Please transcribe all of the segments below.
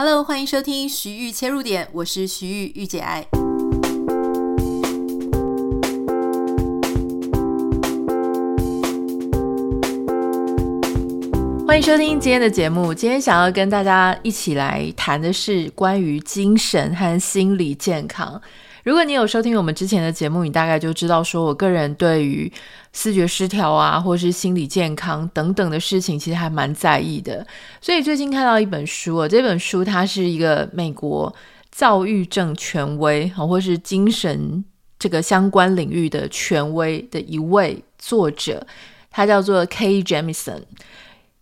Hello，欢迎收听徐玉切入点，我是徐玉玉姐爱。欢迎收听今天的节目。今天想要跟大家一起来谈的是关于精神和心理健康。如果你有收听我们之前的节目，你大概就知道，说我个人对于视觉失调啊，或是心理健康等等的事情，其实还蛮在意的。所以最近看到一本书啊，这本书它是一个美国躁郁症权威啊，或是精神这个相关领域的权威的一位作者，他叫做 K. Jamison。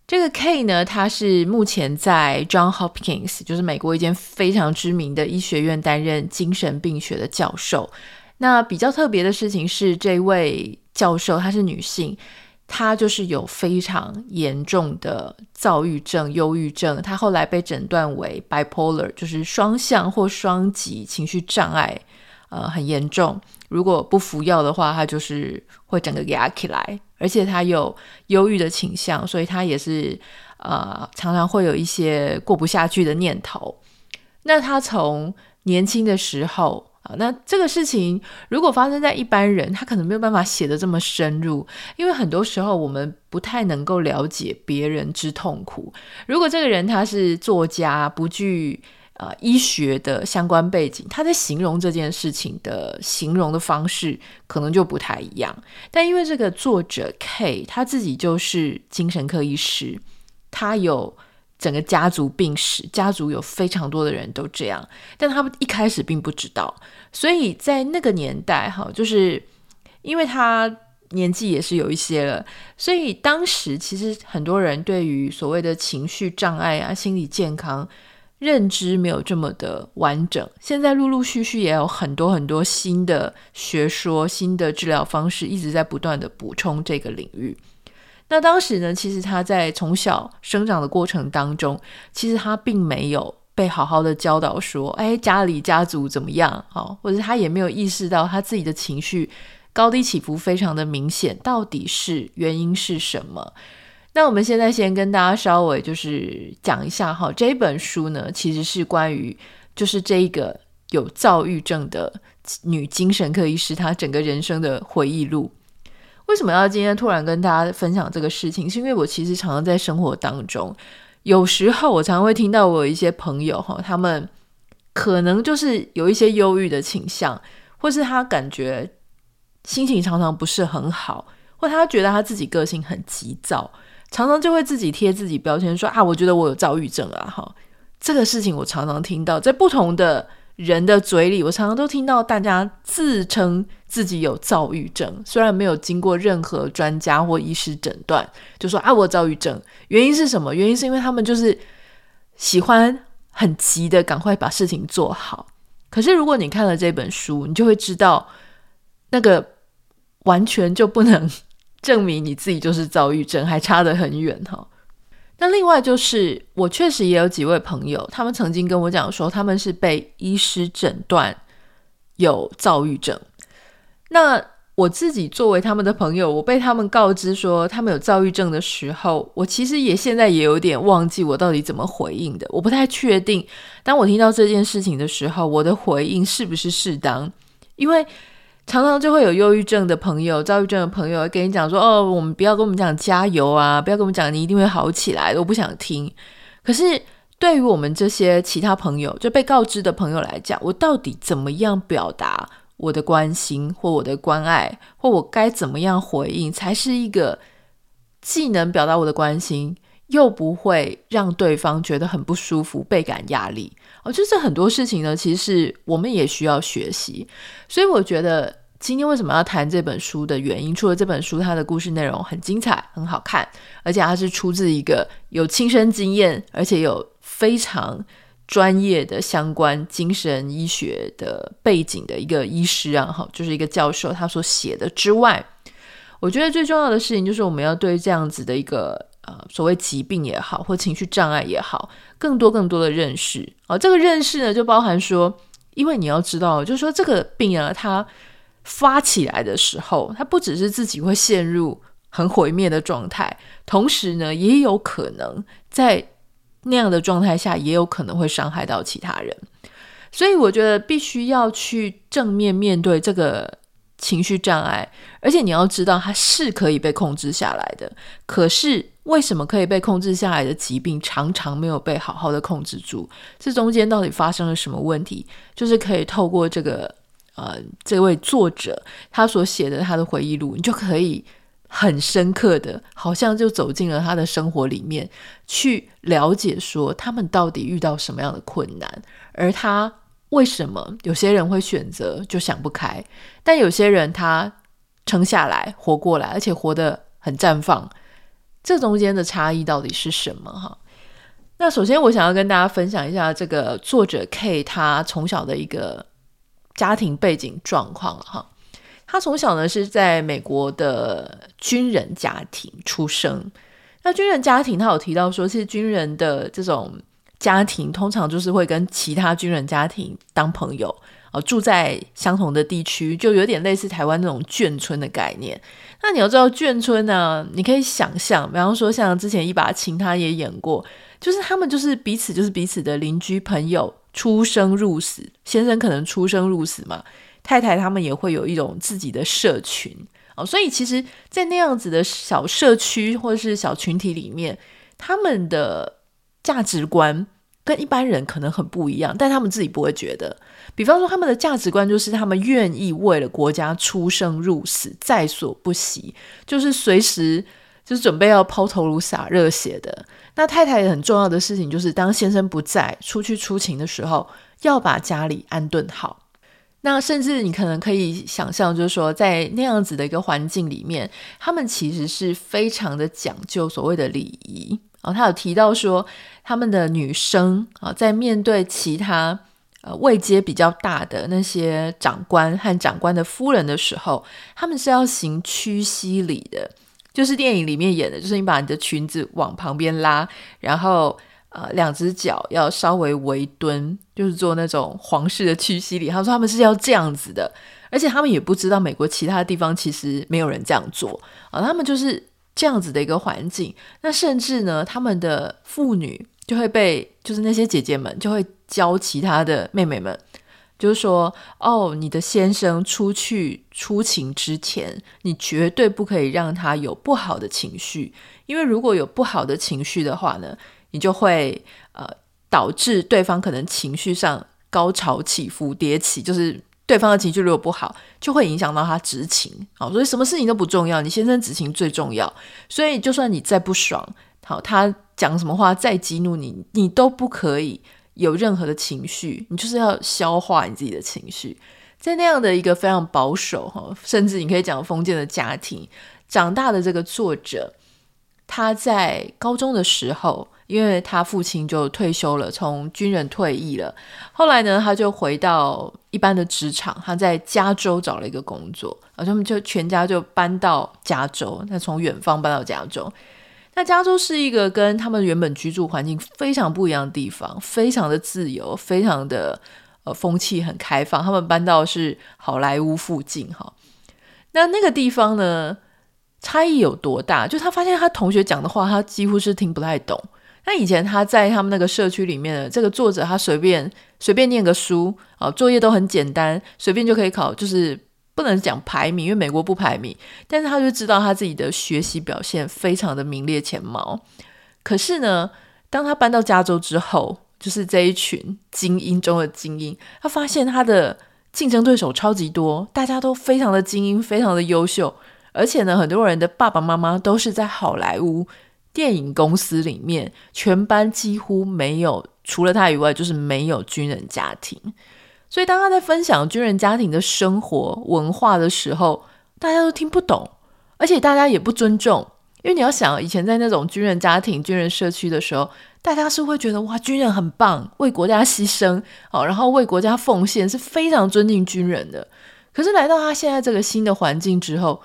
这个 K 呢，他是目前在 John Hopkins，就是美国一间非常知名的医学院担任精神病学的教授。那比较特别的事情是，这位教授她是女性，她就是有非常严重的躁郁症、忧郁症。她后来被诊断为 bipolar，就是双向或双极情绪障碍，呃，很严重。如果不服药的话，他就是会整个压起来。而且他有忧郁的倾向，所以他也是呃常常会有一些过不下去的念头。那他从年轻的时候啊，那这个事情如果发生在一般人，他可能没有办法写得这么深入，因为很多时候我们不太能够了解别人之痛苦。如果这个人他是作家，不具。呃，医学的相关背景，他在形容这件事情的形容的方式可能就不太一样。但因为这个作者 K 他自己就是精神科医师，他有整个家族病史，家族有非常多的人都这样，但他一开始并不知道。所以在那个年代，哈，就是因为他年纪也是有一些了，所以当时其实很多人对于所谓的情绪障碍啊、心理健康。认知没有这么的完整，现在陆陆续续也有很多很多新的学说、新的治疗方式一直在不断的补充这个领域。那当时呢，其实他在从小生长的过程当中，其实他并没有被好好的教导说，哎，家里家族怎么样？好，或者他也没有意识到他自己的情绪高低起伏非常的明显，到底是原因是什么？那我们现在先跟大家稍微就是讲一下哈，这本书呢，其实是关于就是这一个有躁郁症的女精神科医师她整个人生的回忆录。为什么要今天突然跟大家分享这个事情？是因为我其实常常在生活当中，有时候我常常会听到我有一些朋友哈，他们可能就是有一些忧郁的倾向，或是他感觉心情常常不是很好，或他觉得他自己个性很急躁。常常就会自己贴自己标签说啊，我觉得我有躁郁症啊，哈，这个事情我常常听到，在不同的人的嘴里，我常常都听到大家自称自己有躁郁症，虽然没有经过任何专家或医师诊断，就说啊，我躁郁症，原因是什么？原因是因为他们就是喜欢很急的赶快把事情做好。可是如果你看了这本书，你就会知道，那个完全就不能。证明你自己就是躁郁症，还差得很远哈。那另外就是，我确实也有几位朋友，他们曾经跟我讲说，他们是被医师诊断有躁郁症。那我自己作为他们的朋友，我被他们告知说他们有躁郁症的时候，我其实也现在也有点忘记我到底怎么回应的。我不太确定，当我听到这件事情的时候，我的回应是不是适当，因为。常常就会有忧郁症的朋友、躁郁症的朋友跟你讲说：“哦，我们不要跟我们讲加油啊，不要跟我们讲你一定会好起来。”我不想听。可是对于我们这些其他朋友，就被告知的朋友来讲，我到底怎么样表达我的关心或我的关爱，或我该怎么样回应，才是一个既能表达我的关心，又不会让对方觉得很不舒服、倍感压力？哦，就是很多事情呢，其实我们也需要学习。所以我觉得今天为什么要谈这本书的原因，除了这本书它的故事内容很精彩、很好看，而且它是出自一个有亲身经验，而且有非常专业的相关精神医学的背景的一个医师啊，哈，就是一个教授他所写的之外，我觉得最重要的事情就是我们要对这样子的一个。呃，所谓疾病也好，或情绪障碍也好，更多更多的认识、哦，这个认识呢，就包含说，因为你要知道，就是说这个病啊，它发起来的时候，它不只是自己会陷入很毁灭的状态，同时呢，也有可能在那样的状态下，也有可能会伤害到其他人。所以我觉得必须要去正面面对这个情绪障碍，而且你要知道它是可以被控制下来的。可是为什么可以被控制下来的疾病常常没有被好好的控制住？这中间到底发生了什么问题？就是可以透过这个呃这位作者他所写的他的回忆录，你就可以很深刻的，好像就走进了他的生活里面，去了解说他们到底遇到什么样的困难，而他。为什么有些人会选择就想不开，但有些人他撑下来活过来，而且活得很绽放？这中间的差异到底是什么？哈，那首先我想要跟大家分享一下这个作者 K 他从小的一个家庭背景状况哈。他从小呢是在美国的军人家庭出生，那军人家庭他有提到说，是军人的这种。家庭通常就是会跟其他军人家庭当朋友，哦，住在相同的地区，就有点类似台湾那种眷村的概念。那你要知道眷村呢，你可以想象，比方说像之前一把琴他也演过，就是他们就是彼此就是彼此的邻居朋友，出生入死，先生可能出生入死嘛，太太他们也会有一种自己的社群哦，所以其实，在那样子的小社区或者是小群体里面，他们的。价值观跟一般人可能很不一样，但他们自己不会觉得。比方说，他们的价值观就是他们愿意为了国家出生入死，在所不惜，就是随时就是准备要抛头颅洒热血的。那太太很重要的事情就是，当先生不在，出去出勤的时候，要把家里安顿好。那甚至你可能可以想象，就是说，在那样子的一个环境里面，他们其实是非常的讲究所谓的礼仪。哦，他有提到说，他们的女生啊，在面对其他呃位阶比较大的那些长官和长官的夫人的时候，他们是要行屈膝礼的，就是电影里面演的，就是你把你的裙子往旁边拉，然后呃两只脚要稍微微蹲，就是做那种皇室的屈膝礼。他说他们是要这样子的，而且他们也不知道美国其他地方其实没有人这样做啊，他们就是。这样子的一个环境，那甚至呢，他们的妇女就会被，就是那些姐姐们就会教其他的妹妹们，就是说，哦，你的先生出去出勤之前，你绝对不可以让他有不好的情绪，因为如果有不好的情绪的话呢，你就会呃导致对方可能情绪上高潮起伏迭起，就是。对方的情绪如果不好，就会影响到他执勤。好，所以什么事情都不重要，你先生执勤最重要。所以就算你再不爽，好，他讲什么话再激怒你，你都不可以有任何的情绪，你就是要消化你自己的情绪。在那样的一个非常保守哈，甚至你可以讲封建的家庭长大的这个作者，他在高中的时候。因为他父亲就退休了，从军人退役了。后来呢，他就回到一般的职场，他在加州找了一个工作，然后他们就全家就搬到加州。他从远方搬到加州，那加州是一个跟他们原本居住环境非常不一样的地方，非常的自由，非常的呃风气很开放。他们搬到是好莱坞附近哈。那那个地方呢，差异有多大？就他发现他同学讲的话，他几乎是听不太懂。那以前他在他们那个社区里面的这个作者，他随便随便念个书啊，作业都很简单，随便就可以考，就是不能讲排名，因为美国不排名，但是他就知道他自己的学习表现非常的名列前茅。可是呢，当他搬到加州之后，就是这一群精英中的精英，他发现他的竞争对手超级多，大家都非常的精英，非常的优秀，而且呢，很多人的爸爸妈妈都是在好莱坞。电影公司里面，全班几乎没有，除了他以外，就是没有军人家庭。所以，当他在分享军人家庭的生活文化的时候，大家都听不懂，而且大家也不尊重。因为你要想，以前在那种军人家庭、军人社区的时候，大家是会觉得哇，军人很棒，为国家牺牲，哦，然后为国家奉献，是非常尊敬军人的。可是来到他现在这个新的环境之后，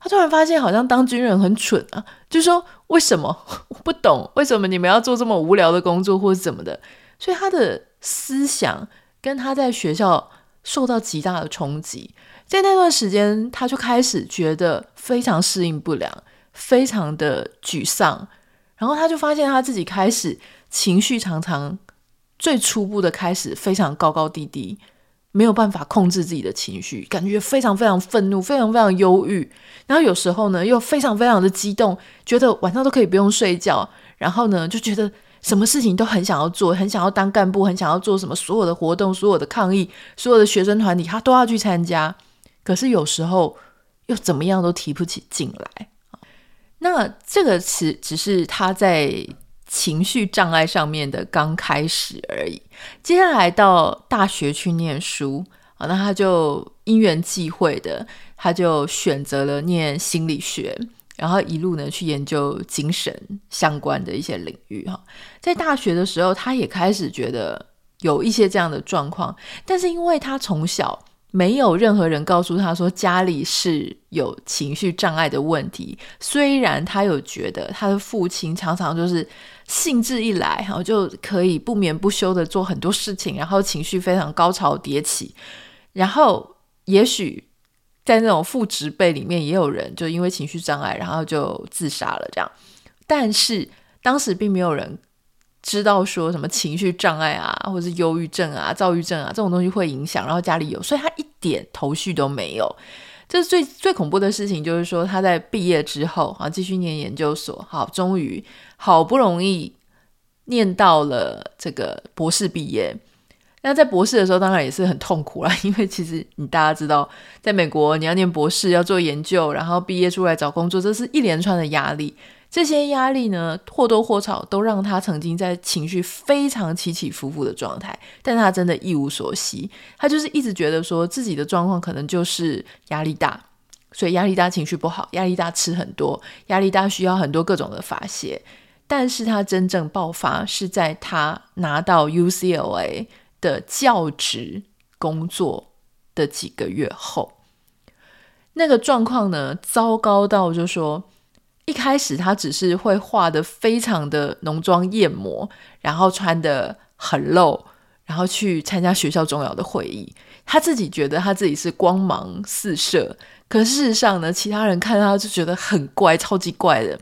他突然发现，好像当军人很蠢啊！就说，为什么 我不懂？为什么你们要做这么无聊的工作，或者怎么的？所以他的思想跟他在学校受到极大的冲击。在那段时间，他就开始觉得非常适应不良，非常的沮丧。然后他就发现他自己开始情绪常常最初步的开始非常高高低低，没有办法控制自己的情绪，感觉非常非常愤怒，非常非常忧郁。然后有时候呢，又非常非常的激动，觉得晚上都可以不用睡觉。然后呢，就觉得什么事情都很想要做，很想要当干部，很想要做什么所有的活动、所有的抗议、所有的学生团体，他都要去参加。可是有时候又怎么样都提不起劲来。那这个词只是他在情绪障碍上面的刚开始而已。接下来到大学去念书啊，那他就因缘际会的，他就选择了念心理学，然后一路呢去研究精神相关的一些领域哈。在大学的时候，他也开始觉得有一些这样的状况，但是因为他从小。没有任何人告诉他说家里是有情绪障碍的问题。虽然他有觉得他的父亲常常就是兴致一来，然后就可以不眠不休的做很多事情，然后情绪非常高潮迭起。然后也许在那种父职辈里面也有人就因为情绪障碍，然后就自杀了这样。但是当时并没有人。知道说什么情绪障碍啊，或者是忧郁症啊、躁郁症啊这种东西会影响，然后家里有，所以他一点头绪都没有。这是最最恐怖的事情，就是说他在毕业之后啊，继续念研究所，好，终于好不容易念到了这个博士毕业。那在博士的时候，当然也是很痛苦啦，因为其实你大家知道，在美国你要念博士，要做研究，然后毕业出来找工作，这是一连串的压力。这些压力呢，或多或少都让他曾经在情绪非常起起伏伏的状态，但他真的一无所惜。他就是一直觉得说自己的状况可能就是压力大，所以压力大情绪不好，压力大吃很多，压力大需要很多各种的发泄。但是他真正爆发是在他拿到 UCLA 的教职工作的几个月后，那个状况呢，糟糕到就说。一开始他只是会画得非常的浓妆艳抹，然后穿得很露，然后去参加学校重要的会议。他自己觉得他自己是光芒四射，可事实上呢，其他人看他就觉得很怪，超级怪的。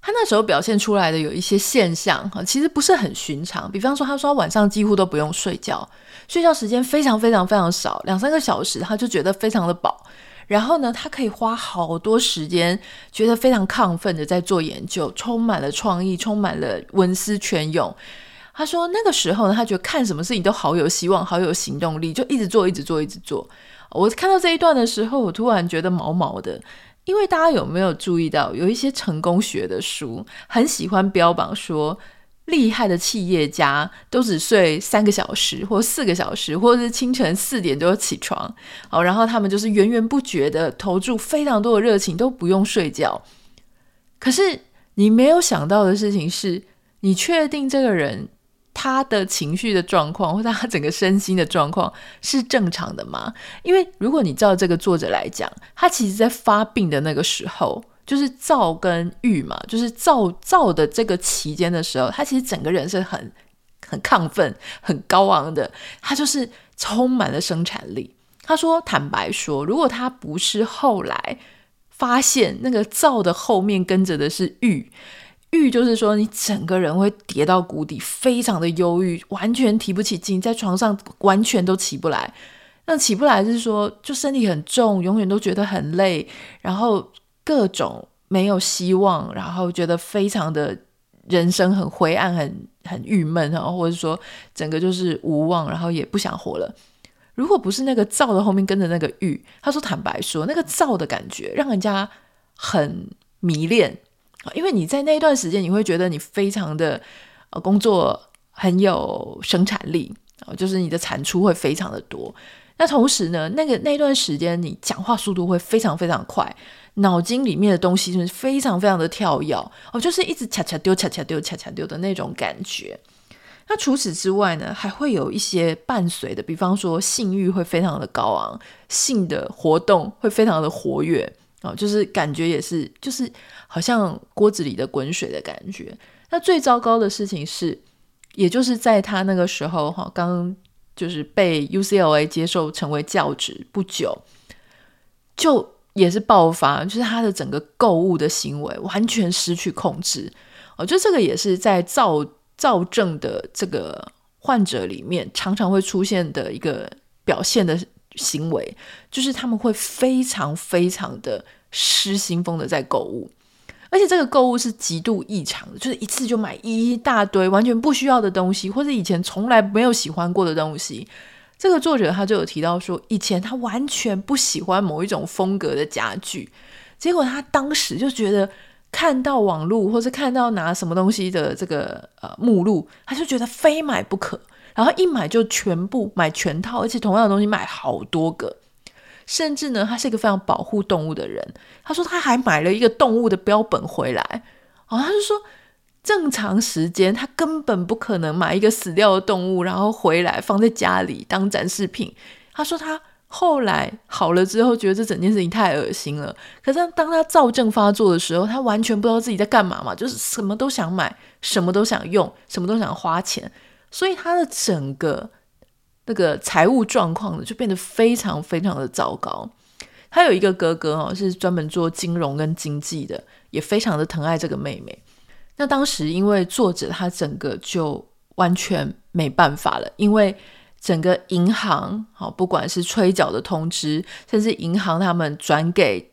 他那时候表现出来的有一些现象哈，其实不是很寻常。比方说，他说他晚上几乎都不用睡觉，睡觉时间非常非常非常少，两三个小时，他就觉得非常的饱。然后呢，他可以花好多时间，觉得非常亢奋的在做研究，充满了创意，充满了文思泉涌。他说那个时候呢，他觉得看什么事情都好有希望，好有行动力，就一直做，一直做，一直做。我看到这一段的时候，我突然觉得毛毛的，因为大家有没有注意到，有一些成功学的书很喜欢标榜说，厉害的企业家都只睡三个小时，或四个小时，或者是清晨四点就起床，好，然后他们就是源源不绝的投注非常多的热情，都不用睡觉。可是你没有想到的事情是，你确定这个人他的情绪的状况，或他整个身心的状况是正常的吗？因为如果你照这个作者来讲，他其实在发病的那个时候。就是躁跟郁嘛，就是躁躁的这个期间的时候，他其实整个人是很很亢奋、很高昂的，他就是充满了生产力。他说：“坦白说，如果他不是后来发现那个躁的后面跟着的是郁，郁就是说你整个人会跌到谷底，非常的忧郁，完全提不起劲，在床上完全都起不来。那起不来是说，就身体很重，永远都觉得很累，然后。”各种没有希望，然后觉得非常的人生很灰暗、很很郁闷，然后或者说整个就是无望，然后也不想活了。如果不是那个躁的后面跟着那个郁，他说坦白说，那个躁的感觉让人家很迷恋，因为你在那一段时间，你会觉得你非常的呃工作很有生产力，就是你的产出会非常的多。那同时呢，那个那段时间你讲话速度会非常非常快。脑筋里面的东西就是非常非常的跳跃哦，就是一直恰恰丢、恰恰丢、恰恰丢的那种感觉。那除此之外呢，还会有一些伴随的，比方说性欲会非常的高昂，性的活动会非常的活跃哦，就是感觉也是，就是好像锅子里的滚水的感觉。那最糟糕的事情是，也就是在他那个时候哈，刚就是被 UCLA 接受成为教职不久，就。也是爆发，就是他的整个购物的行为完全失去控制。我觉得这个也是在躁躁症的这个患者里面，常常会出现的一个表现的行为，就是他们会非常非常的失心疯的在购物，而且这个购物是极度异常的，就是一次就买一大堆完全不需要的东西，或者以前从来没有喜欢过的东西。这个作者他就有提到说，以前他完全不喜欢某一种风格的家具，结果他当时就觉得看到网络或是看到拿什么东西的这个呃目录，他就觉得非买不可，然后一买就全部买全套，而且同样的东西买好多个，甚至呢，他是一个非常保护动物的人，他说他还买了一个动物的标本回来，哦，他就说。正常时间，他根本不可能买一个死掉的动物，然后回来放在家里当展示品。他说他后来好了之后，觉得这整件事情太恶心了。可是当他躁症发作的时候，他完全不知道自己在干嘛嘛，就是什么都想买，什么都想用，什么都想花钱，所以他的整个那个财务状况呢，就变得非常非常的糟糕。他有一个哥哥哦，是专门做金融跟经济的，也非常的疼爱这个妹妹。那当时，因为作者他整个就完全没办法了，因为整个银行，好，不管是催缴的通知，甚至银行他们转给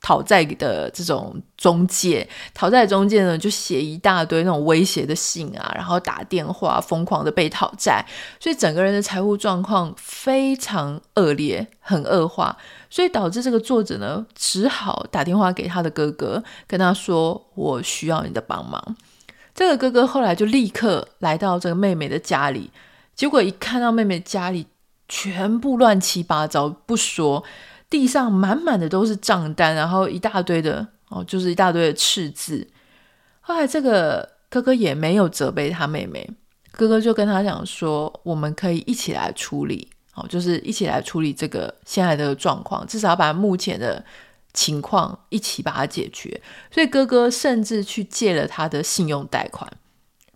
讨债的这种中介，讨债中介呢就写一大堆那种威胁的信啊，然后打电话疯狂的被讨债，所以整个人的财务状况非常恶劣，很恶化。所以导致这个作者呢，只好打电话给他的哥哥，跟他说：“我需要你的帮忙。”这个哥哥后来就立刻来到这个妹妹的家里，结果一看到妹妹家里全部乱七八糟，不说，地上满满的都是账单，然后一大堆的哦，就是一大堆的赤字。后来这个哥哥也没有责备他妹妹，哥哥就跟他讲说：“我们可以一起来处理。”哦就是一起来处理这个现在的状况，至少把目前的情况一起把它解决。所以哥哥甚至去借了他的信用贷款，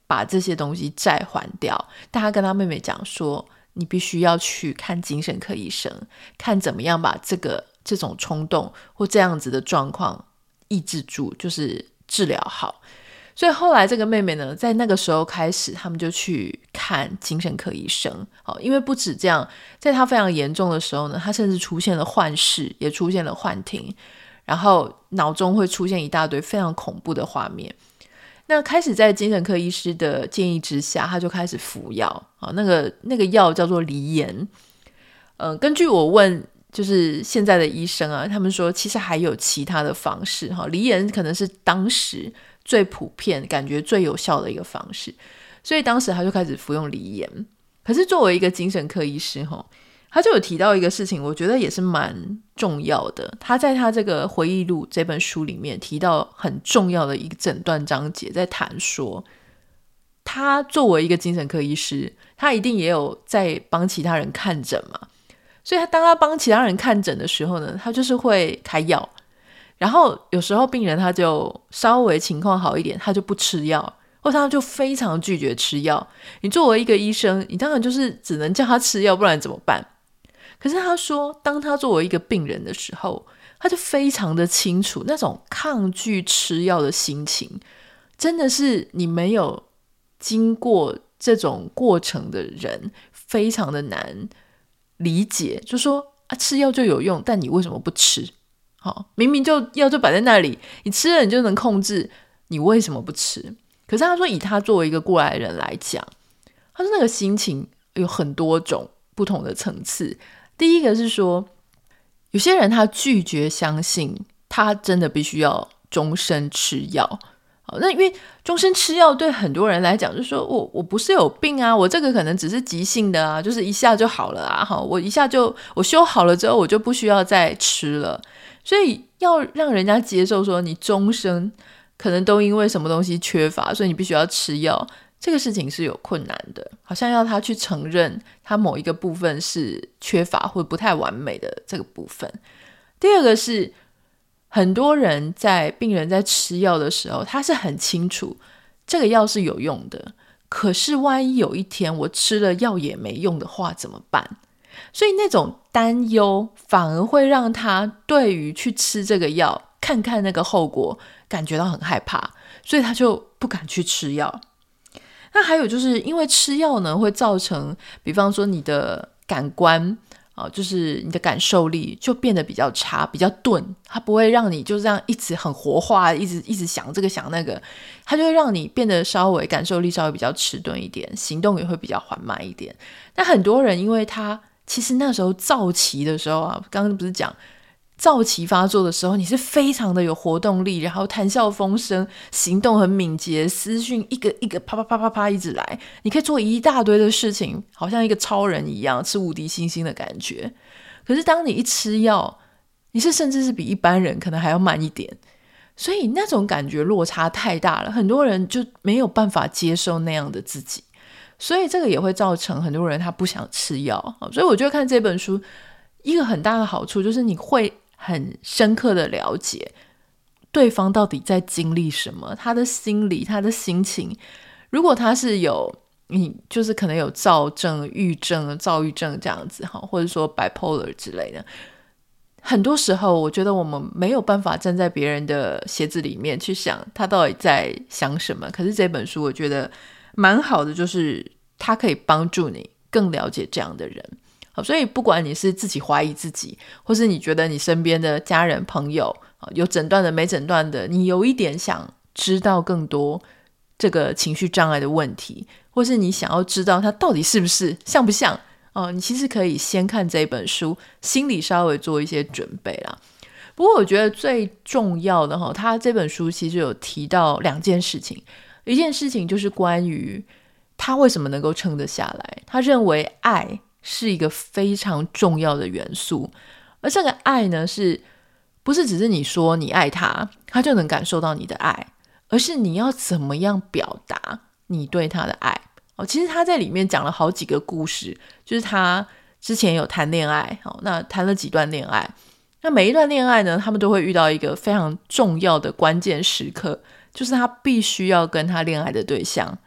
把这些东西债还掉。但他跟他妹妹讲说：“你必须要去看精神科医生，看怎么样把这个这种冲动或这样子的状况抑制住，就是治疗好。”所以后来这个妹妹呢，在那个时候开始，他们就去看精神科医生。哦，因为不止这样，在她非常严重的时候呢，她甚至出现了幻视，也出现了幻听，然后脑中会出现一大堆非常恐怖的画面。那开始在精神科医师的建议之下，他就开始服药。啊，那个那个药叫做酈盐。嗯、根据我问，就是现在的医生啊，他们说其实还有其他的方式。哈，酈盐可能是当时。最普遍、感觉最有效的一个方式，所以当时他就开始服用酈盐。可是作为一个精神科医师，哈，他就有提到一个事情，我觉得也是蛮重要的。他在他这个回忆录这本书里面提到很重要的一个诊断章节，在谈说，他作为一个精神科医师，他一定也有在帮其他人看诊嘛。所以他当他帮其他人看诊的时候呢，他就是会开药。然后有时候病人他就稍微情况好一点，他就不吃药，或他就非常拒绝吃药。你作为一个医生，你当然就是只能叫他吃药，不然怎么办？可是他说，当他作为一个病人的时候，他就非常的清楚那种抗拒吃药的心情，真的是你没有经过这种过程的人，非常的难理解。就说啊，吃药就有用，但你为什么不吃？好，明明就药就摆在那里，你吃了你就能控制，你为什么不吃？可是他说，以他作为一个过来人来讲，他说那个心情有很多种不同的层次。第一个是说，有些人他拒绝相信他真的必须要终身吃药。好，那因为终身吃药对很多人来讲，就是说我我不是有病啊，我这个可能只是急性的啊，就是一下就好了啊。好，我一下就我修好了之后，我就不需要再吃了。所以要让人家接受说你终生可能都因为什么东西缺乏，所以你必须要吃药，这个事情是有困难的。好像要他去承认他某一个部分是缺乏或不太完美的这个部分。第二个是很多人在病人在吃药的时候，他是很清楚这个药是有用的，可是万一有一天我吃了药也没用的话怎么办？所以那种担忧反而会让他对于去吃这个药，看看那个后果，感觉到很害怕，所以他就不敢去吃药。那还有就是因为吃药呢，会造成，比方说你的感官啊，就是你的感受力就变得比较差，比较钝，它不会让你就这样一直很活化，一直一直想这个想那个，它就会让你变得稍微感受力稍微比较迟钝一点，行动也会比较缓慢一点。那很多人因为他其实那时候躁期的时候啊，刚刚不是讲。躁期发作的时候，你是非常的有活动力，然后谈笑风生，行动很敏捷，思讯一个一个啪啪啪啪啪一直来，你可以做一大堆的事情，好像一个超人一样，吃无敌星星的感觉。可是当你一吃药，你是甚至是比一般人可能还要慢一点，所以那种感觉落差太大了，很多人就没有办法接受那样的自己，所以这个也会造成很多人他不想吃药。所以我觉得看这本书一个很大的好处就是你会。很深刻的了解对方到底在经历什么，他的心理，他的心情。如果他是有，你就是可能有躁症、郁症、躁郁症这样子哈，或者说 bipolar 之类的。很多时候，我觉得我们没有办法站在别人的鞋子里面去想他到底在想什么。可是这本书我觉得蛮好的，就是它可以帮助你更了解这样的人。好，所以不管你是自己怀疑自己，或是你觉得你身边的家人朋友有诊断的没诊断的，你有一点想知道更多这个情绪障碍的问题，或是你想要知道他到底是不是像不像哦，你其实可以先看这本书，心里稍微做一些准备啦。不过我觉得最重要的哈，他这本书其实有提到两件事情，一件事情就是关于他为什么能够撑得下来，他认为爱。是一个非常重要的元素，而这个爱呢，是不是只是你说你爱他，他就能感受到你的爱，而是你要怎么样表达你对他的爱哦。其实他在里面讲了好几个故事，就是他之前有谈恋爱，哦，那谈了几段恋爱，那每一段恋爱呢，他们都会遇到一个非常重要的关键时刻，就是他必须要跟他恋爱的对象。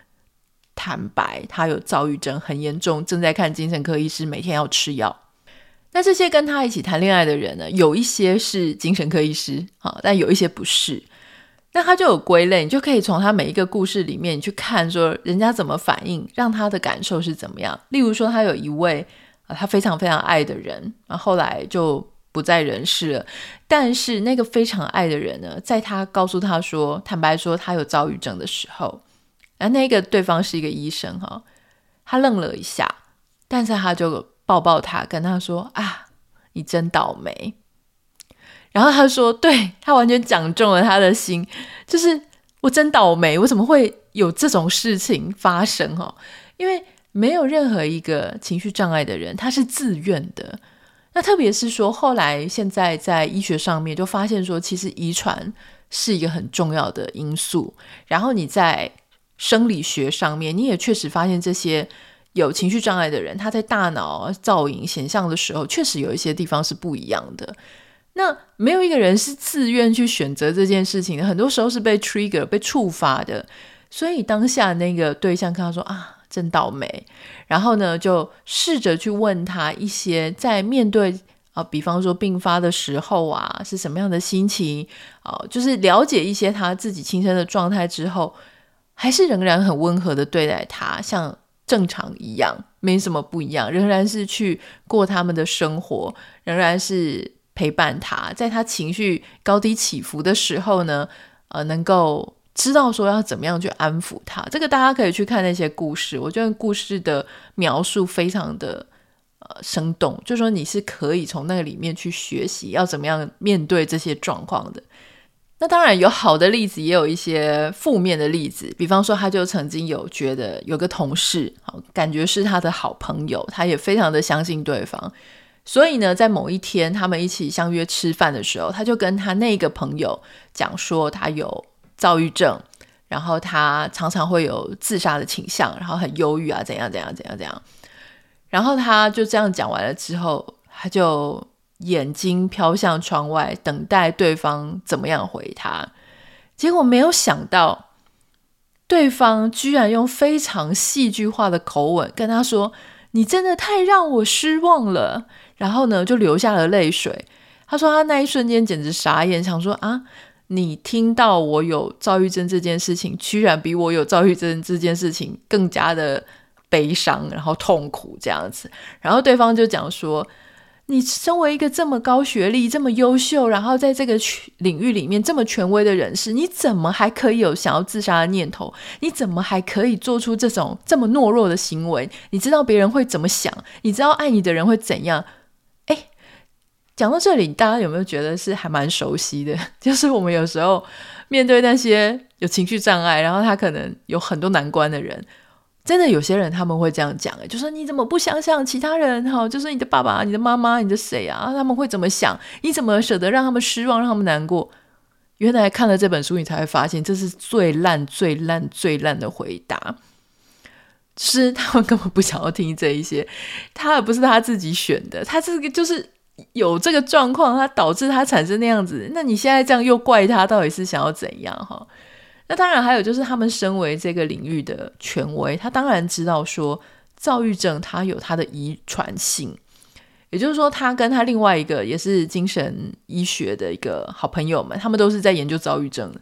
坦白，他有躁郁症，很严重，正在看精神科医师，每天要吃药。那这些跟他一起谈恋爱的人呢，有一些是精神科医师，好，但有一些不是。那他就有归类，你就可以从他每一个故事里面去看，说人家怎么反应，让他的感受是怎么样。例如说，他有一位啊，他非常非常爱的人，啊，后来就不在人世了。但是那个非常爱的人呢，在他告诉他说，坦白说他有躁郁症的时候。而那个对方是一个医生哈，他愣了一下，但是他就抱抱他，跟他说：“啊，你真倒霉。”然后他说：“对，他完全讲中了他的心，就是我真倒霉，我怎么会有这种事情发生？哈，因为没有任何一个情绪障碍的人他是自愿的。那特别是说，后来现在在医学上面就发现说，其实遗传是一个很重要的因素。然后你在生理学上面，你也确实发现这些有情绪障碍的人，他在大脑造影显像的时候，确实有一些地方是不一样的。那没有一个人是自愿去选择这件事情的，很多时候是被 trigger 被触发的。所以当下那个对象跟他说啊，真倒霉，然后呢，就试着去问他一些在面对啊，比方说病发的时候啊，是什么样的心情啊，就是了解一些他自己亲身的状态之后。还是仍然很温和的对待他，像正常一样，没什么不一样，仍然是去过他们的生活，仍然是陪伴他，在他情绪高低起伏的时候呢，呃，能够知道说要怎么样去安抚他。这个大家可以去看那些故事，我觉得故事的描述非常的呃生动，就说你是可以从那个里面去学习要怎么样面对这些状况的。那当然有好的例子，也有一些负面的例子。比方说，他就曾经有觉得有个同事，好感觉是他的好朋友，他也非常的相信对方。所以呢，在某一天他们一起相约吃饭的时候，他就跟他那个朋友讲说，他有躁郁症，然后他常常会有自杀的倾向，然后很忧郁啊，怎样怎样怎样怎样。然后他就这样讲完了之后，他就。眼睛飘向窗外，等待对方怎么样回他。结果没有想到，对方居然用非常戏剧化的口吻跟他说：“你真的太让我失望了。”然后呢，就流下了泪水。他说他那一瞬间简直傻眼，想说：“啊，你听到我有躁郁症这件事情，居然比我有躁郁症这件事情更加的悲伤，然后痛苦这样子。然后对方就讲说。你身为一个这么高学历、这么优秀，然后在这个领域里面这么权威的人士，你怎么还可以有想要自杀的念头？你怎么还可以做出这种这么懦弱的行为？你知道别人会怎么想？你知道爱你的人会怎样？诶，讲到这里，大家有没有觉得是还蛮熟悉的？就是我们有时候面对那些有情绪障碍，然后他可能有很多难关的人。真的有些人他们会这样讲，哎，就说你怎么不想想其他人？哈，就是你的爸爸、你的妈妈、你的谁啊？他们会怎么想？你怎么舍得让他们失望、让他们难过？原来看了这本书，你才会发现这是最烂、最烂、最烂的回答。是他们根本不想要听这一些，他而不是他自己选的，他这个就是有这个状况，他导致他产生那样子。那你现在这样又怪他，到底是想要怎样？哈？那当然，还有就是他们身为这个领域的权威，他当然知道说躁郁症它有它的遗传性，也就是说，他跟他另外一个也是精神医学的一个好朋友们，他们都是在研究躁郁症。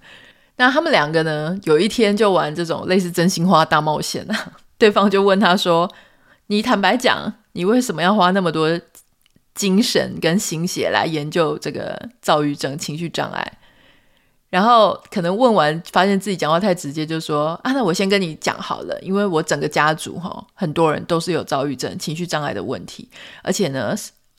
那他们两个呢，有一天就玩这种类似真心话大冒险啊，对方就问他说：“你坦白讲，你为什么要花那么多精神跟心血来研究这个躁郁症、情绪障碍？”然后可能问完，发现自己讲话太直接，就说啊，那我先跟你讲好了，因为我整个家族哈，很多人都是有躁郁症、情绪障碍的问题，而且呢，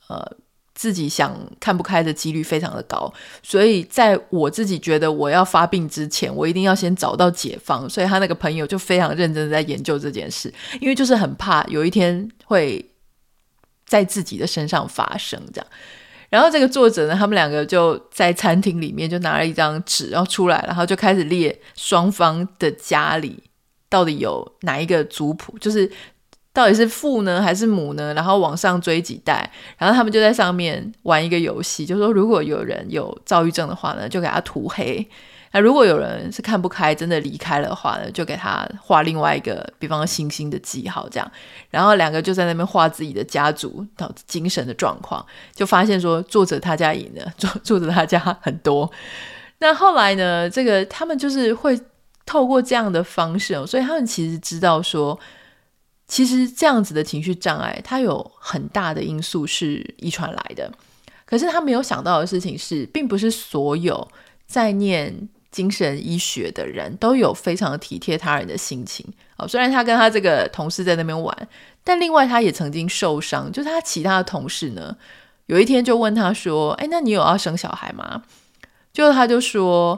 呃，自己想看不开的几率非常的高，所以在我自己觉得我要发病之前，我一定要先找到解方。所以他那个朋友就非常认真的在研究这件事，因为就是很怕有一天会在自己的身上发生这样。然后这个作者呢，他们两个就在餐厅里面就拿了一张纸，然后出来，然后就开始列双方的家里到底有哪一个族谱，就是到底是父呢还是母呢？然后往上追几代，然后他们就在上面玩一个游戏，就说如果有人有躁郁症的话呢，就给他涂黑。那如果有人是看不开，真的离开了的话呢，就给他画另外一个，比方星星的记号这样。然后两个就在那边画自己的家族到精神的状况，就发现说作者他家赢了，作作者他家很多。那后来呢，这个他们就是会透过这样的方式，所以他们其实知道说，其实这样子的情绪障碍，它有很大的因素是遗传来的。可是他没有想到的事情是，并不是所有在念。精神医学的人都有非常体贴他人的心情哦。虽然他跟他这个同事在那边玩，但另外他也曾经受伤。就是他其他的同事呢，有一天就问他说：“哎，那你有要生小孩吗？”就他就说：“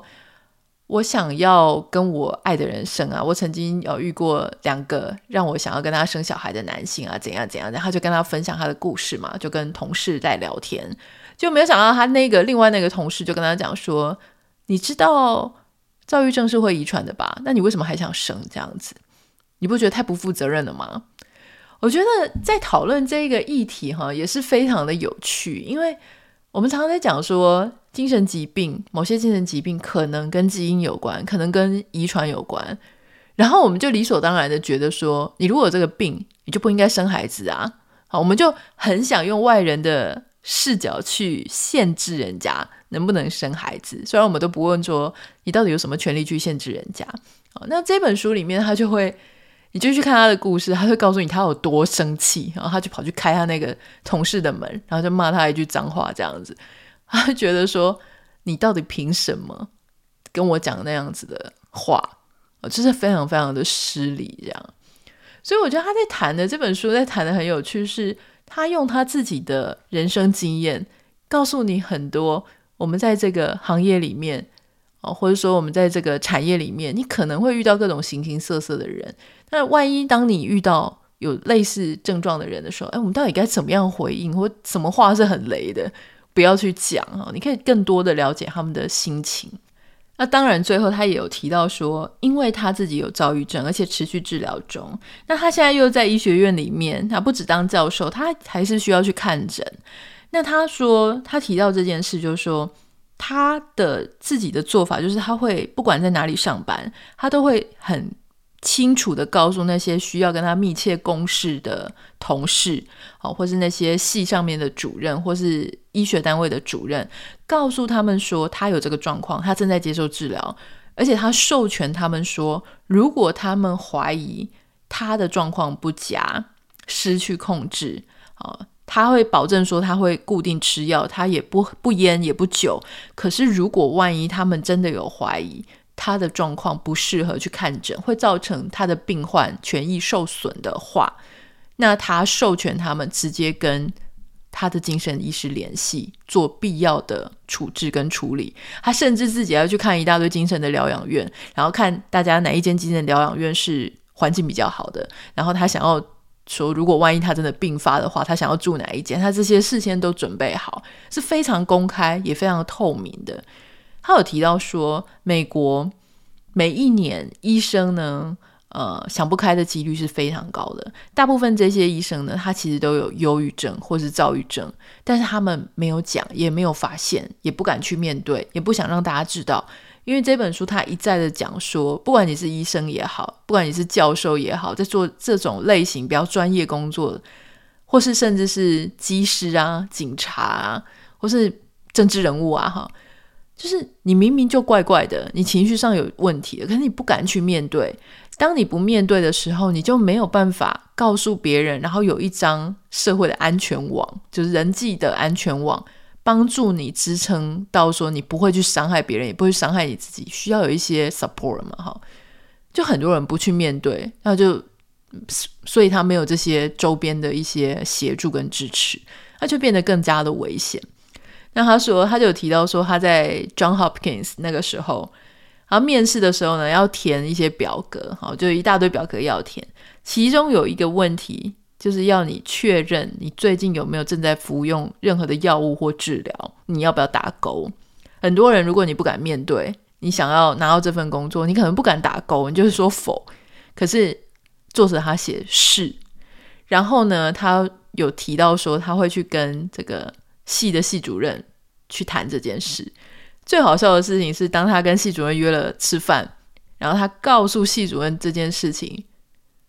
我想要跟我爱的人生啊。我曾经有遇过两个让我想要跟他生小孩的男性啊，怎样怎样。”然后就跟他分享他的故事嘛，就跟同事在聊天，就没有想到他那个另外那个同事就跟他讲说。你知道躁郁症是会遗传的吧？那你为什么还想生这样子？你不觉得太不负责任了吗？我觉得在讨论这个议题哈，也是非常的有趣，因为我们常常在讲说精神疾病，某些精神疾病可能跟基因有关，可能跟遗传有关，然后我们就理所当然的觉得说，你如果有这个病，你就不应该生孩子啊。好，我们就很想用外人的视角去限制人家。能不能生孩子？虽然我们都不问说你到底有什么权利去限制人家。哦，那这本书里面他就会，你就去看他的故事，他会告诉你他有多生气，然后他就跑去开他那个同事的门，然后就骂他一句脏话，这样子，他觉得说你到底凭什么跟我讲那样子的话？哦，就是非常非常的失礼，这样。所以我觉得他在谈的这本书在谈的很有趣，是他用他自己的人生经验告诉你很多。我们在这个行业里面，哦，或者说我们在这个产业里面，你可能会遇到各种形形色色的人。那万一当你遇到有类似症状的人的时候，哎，我们到底该怎么样回应，或什么话是很雷的，不要去讲啊！你可以更多的了解他们的心情。那当然，最后他也有提到说，因为他自己有躁郁症，而且持续治疗中。那他现在又在医学院里面，他不止当教授，他还是需要去看诊。那他说，他提到这件事，就是说他的自己的做法，就是他会不管在哪里上班，他都会很清楚的告诉那些需要跟他密切共事的同事，哦，或是那些系上面的主任，或是医学单位的主任，告诉他们说他有这个状况，他正在接受治疗，而且他授权他们说，如果他们怀疑他的状况不佳，失去控制，啊，他会保证说他会固定吃药，他也不不烟也不酒。可是如果万一他们真的有怀疑，他的状况不适合去看诊，会造成他的病患权益受损的话，那他授权他们直接跟他的精神医师联系，做必要的处置跟处理。他甚至自己要去看一大堆精神的疗养院，然后看大家哪一间精神疗养院是环境比较好的。然后他想要说，如果万一他真的病发的话，他想要住哪一间，他这些事先都准备好，是非常公开也非常透明的。他有提到说，美国每一年医生呢。呃，想不开的几率是非常高的。大部分这些医生呢，他其实都有忧郁症或是躁郁症，但是他们没有讲，也没有发现，也不敢去面对，也不想让大家知道。因为这本书他一再的讲说，不管你是医生也好，不管你是教授也好，在做这种类型比较专业工作，或是甚至是机师啊、警察啊，或是政治人物啊，哈，就是你明明就怪怪的，你情绪上有问题，可是你不敢去面对。当你不面对的时候，你就没有办法告诉别人，然后有一张社会的安全网，就是人际的安全网，帮助你支撑到说你不会去伤害别人，也不会伤害你自己。需要有一些 support 嘛，哈，就很多人不去面对，那就所以他没有这些周边的一些协助跟支持，那就变得更加的危险。那他说，他就有提到说他在 John Hopkins 那个时候。然后面试的时候呢，要填一些表格，好，就一大堆表格要填。其中有一个问题，就是要你确认你最近有没有正在服用任何的药物或治疗，你要不要打勾？很多人，如果你不敢面对，你想要拿到这份工作，你可能不敢打勾，你就是说否。可是作者他写是，然后呢，他有提到说他会去跟这个系的系主任去谈这件事。最好笑的事情是，当他跟系主任约了吃饭，然后他告诉系主任这件事情，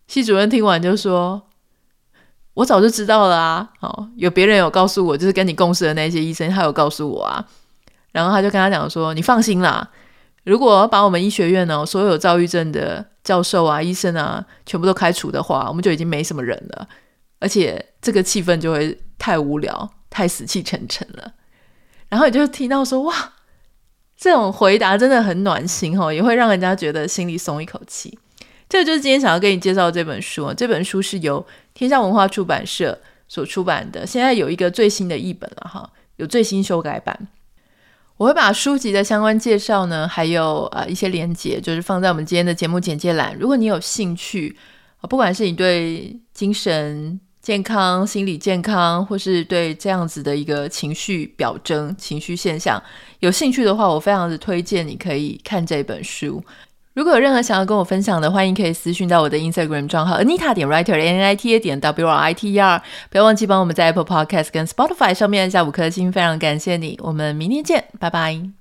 系主任听完就说：“我早就知道了啊，哦，有别人有告诉我，就是跟你共事的那些医生，他有告诉我啊。”然后他就跟他讲说：“你放心啦，如果把我们医学院呢所有躁郁症的教授啊、医生啊全部都开除的话，我们就已经没什么人了，而且这个气氛就会太无聊、太死气沉沉了。”然后你就听到说：“哇！”这种回答真的很暖心哦，也会让人家觉得心里松一口气。这就是今天想要给你介绍的这本书。这本书是由天下文化出版社所出版的，现在有一个最新的译本了哈，有最新修改版。我会把书籍的相关介绍呢，还有呃一些连接，就是放在我们今天的节目简介栏。如果你有兴趣，不管是你对精神健康、心理健康，或是对这样子的一个情绪表征、情绪现象有兴趣的话，我非常的推荐你可以看这本书。如果有任何想要跟我分享的，欢迎可以私讯到我的 Instagram 账号 Anita 点 Writer N I T A 点 W R I T E R。不要忘记帮我们在 Apple Podcast 跟 Spotify 上面按下五颗星，非常感谢你。我们明天见，拜拜。